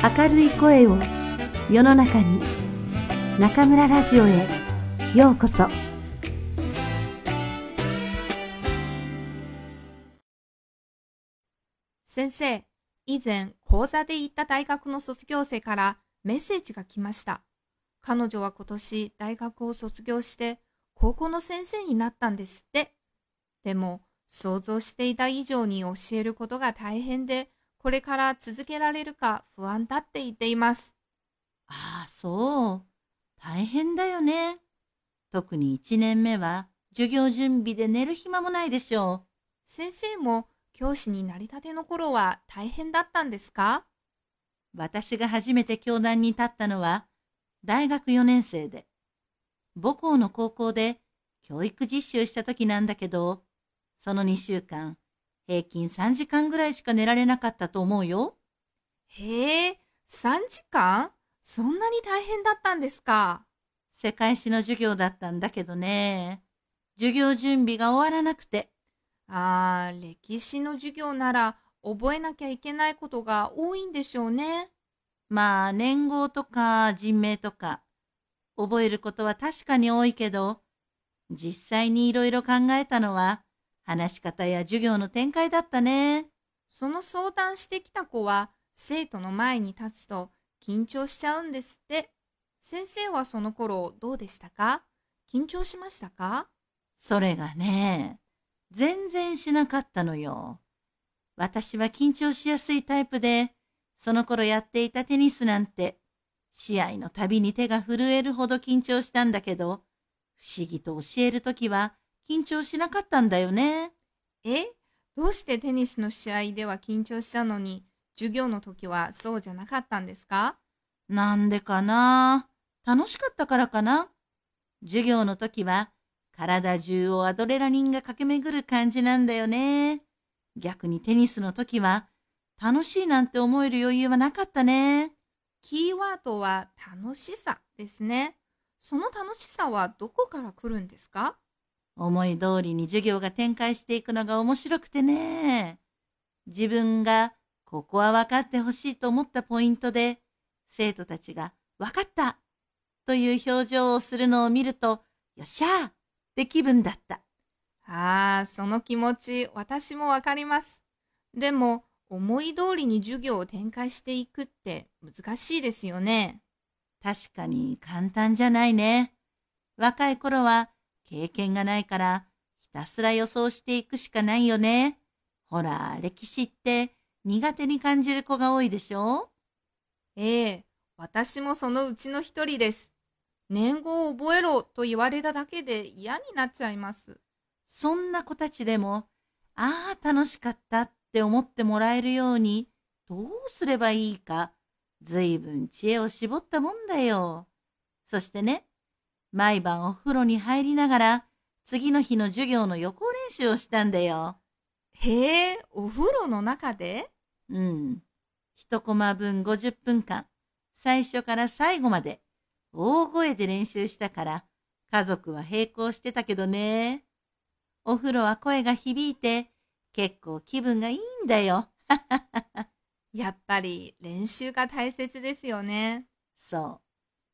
明るい声を世の中に中村ラジオへようこそ先生、以前講座で行った大学の卒業生からメッセージが来ました。彼女は今年大学を卒業して高校の先生になったんですって。でも想像していた以上に教えることが大変で、これから続けられるか不安だって言っています。ああ、そう。大変だよね。特に一年目は授業準備で寝る暇もないでしょ先生も教師になりたての頃は大変だったんですか？う。私が初めて教壇に立ったのは大学4年生で、母校の高校で教育実習した時なんだけど、その2週間、平均3時間ぐらいしか寝られなかったと思うよ。へえ、3時間？そんなに大変だったんですか？世界史の授業だったんだけどね。授業準備が終わらなくて、ああ、歴史の授業なら覚えなきゃいけないことが多いんでしょうね。まあ年号とか人名とか、覚えることは確かに多いけど、実際にいろいろ考えたのは、話し方や授業の展開だったね。その相談してきた子は生徒の前に立つと緊張しちゃうんですって。先生はその頃どうでしたか？緊張しましたか？それがね、全然しなかったのよ。私は緊張しやすいタイプで、その頃やっていたテニスなんて、試合のたびに手が震えるほど緊張したんだけど、不思議と教えるときは緊張しなかったんだよね。え？どうしてテニスの試合では緊張したのに授業の時はそうじゃなかったんですか？なんでかな？楽しかったからかな？授業の時は体中をアドレナリンが駆け巡る感じなんだよね。逆にテニスの時は楽しいなんて思える余裕はなかったね。キーワードは楽しさですね。その楽しさはどこから来るんですか？思い通りに授業が展開していくのが面白くてね。自分がここは分かってほしいと思ったポイントで、生徒たちが分かったという表情をするのを見ると、よっしゃーって気分だった。ああ、その気持ち私もわかります。でも思い通りに授業を展開していくって難しいですよね。確かに簡単じゃないね。若い頃は経験がないからひたすら予想していくしかないよね。ほら、歴史って苦手に感じる子が多いでしょ？ええ、私もそのうちの一人です。年号を覚えろと言われただけで嫌になっちゃいます。そんな子たちでも、ああ、楽しかったって思ってもらえるように、どうすればいいか、ずいぶん知恵を絞ったもんだよ。そしてね、毎晩お風呂に入りながら、次の日の授業の予行練習をしたんだよ。へえ、お風呂の中で？うん。一コマ分50分間、最初から最後まで、大声で練習したから、家族は並行してたけどね。お風呂は声が響いて、結構気分がいいんだよ。やっぱり練習が大切ですよね。そう。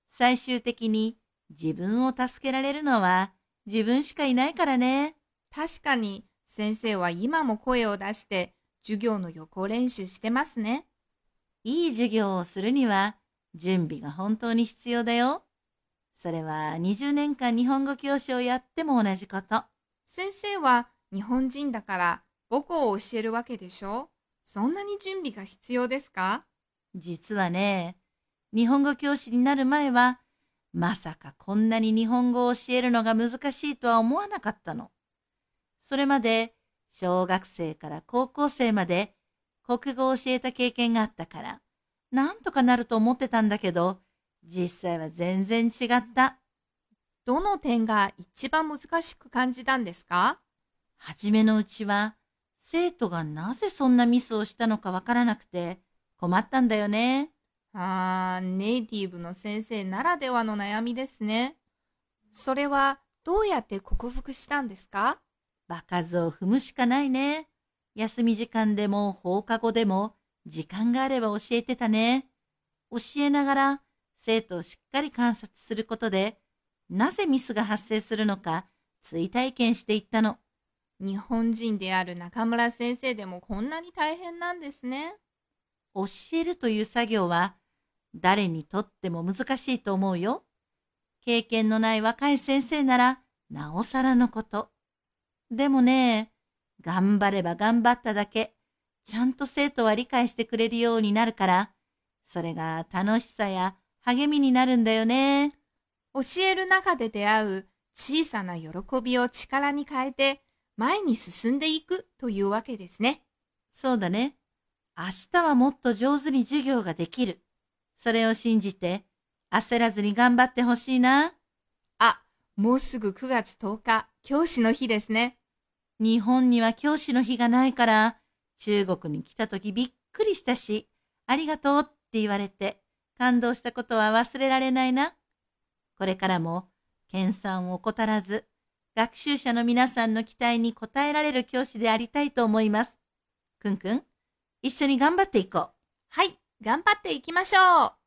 最終的に自分を助けられるのは自分しかいないからね。確かに先生は今も声を出して授業の予行練習してますね。いい授業をするには準備が本当に必要だよ。それは20年間日本語教師をやっても同じこと。先生は日本人だから母校を教えるわけでしょそんなに準備が必要ですか？実はね、日本語教師になる前は、まさかこんなに日本語を教えるのが難しいとは思わなかったの。それまで、小学生から高校生まで国語を教えた経験があったから、なんとかなると思ってたんだけど、実際は全然違った。どの点が一番難しく感じたんですか？はじめのうちは、生徒がなぜそんなミスをしたのかわからなくて困ったんだよね。あー、ネイティブの先生ならではの悩みですね。それはどうやって克服したんですか？場数を踏むしかないね。休み時間でも放課後でも時間があれば教えてたね。教えながら生徒をしっかり観察することで、なぜミスが発生するのか追体験していったの。日本人である中村先生でもこんなに大変なんですね。教えるという作業は誰にとっても難しいと思うよ。経験のない若い先生ならなおさらのこと。でもね、頑張れば頑張っただけ、ちゃんと生徒は理解してくれるようになるから、それが楽しさや励みになるんだよね。教える中で出会う小さな喜びを力に変えて前に進んでいくというわけですね。そうだね。明日はもっと上手に授業ができる。それを信じて焦らずに頑張ってほしいな。あ、もうすぐ9月10日、教師の日ですね。日本には教師の日がないから、中国に来た時びっくりしたし、ありがとうって言われて、感動したことは忘れられないな。これからも、研鑽を怠らず、学習者の皆さんの期待に応えられる教師でありたいと思います。くんくん、一緒に頑張っていこう。はい、頑張っていきましょう。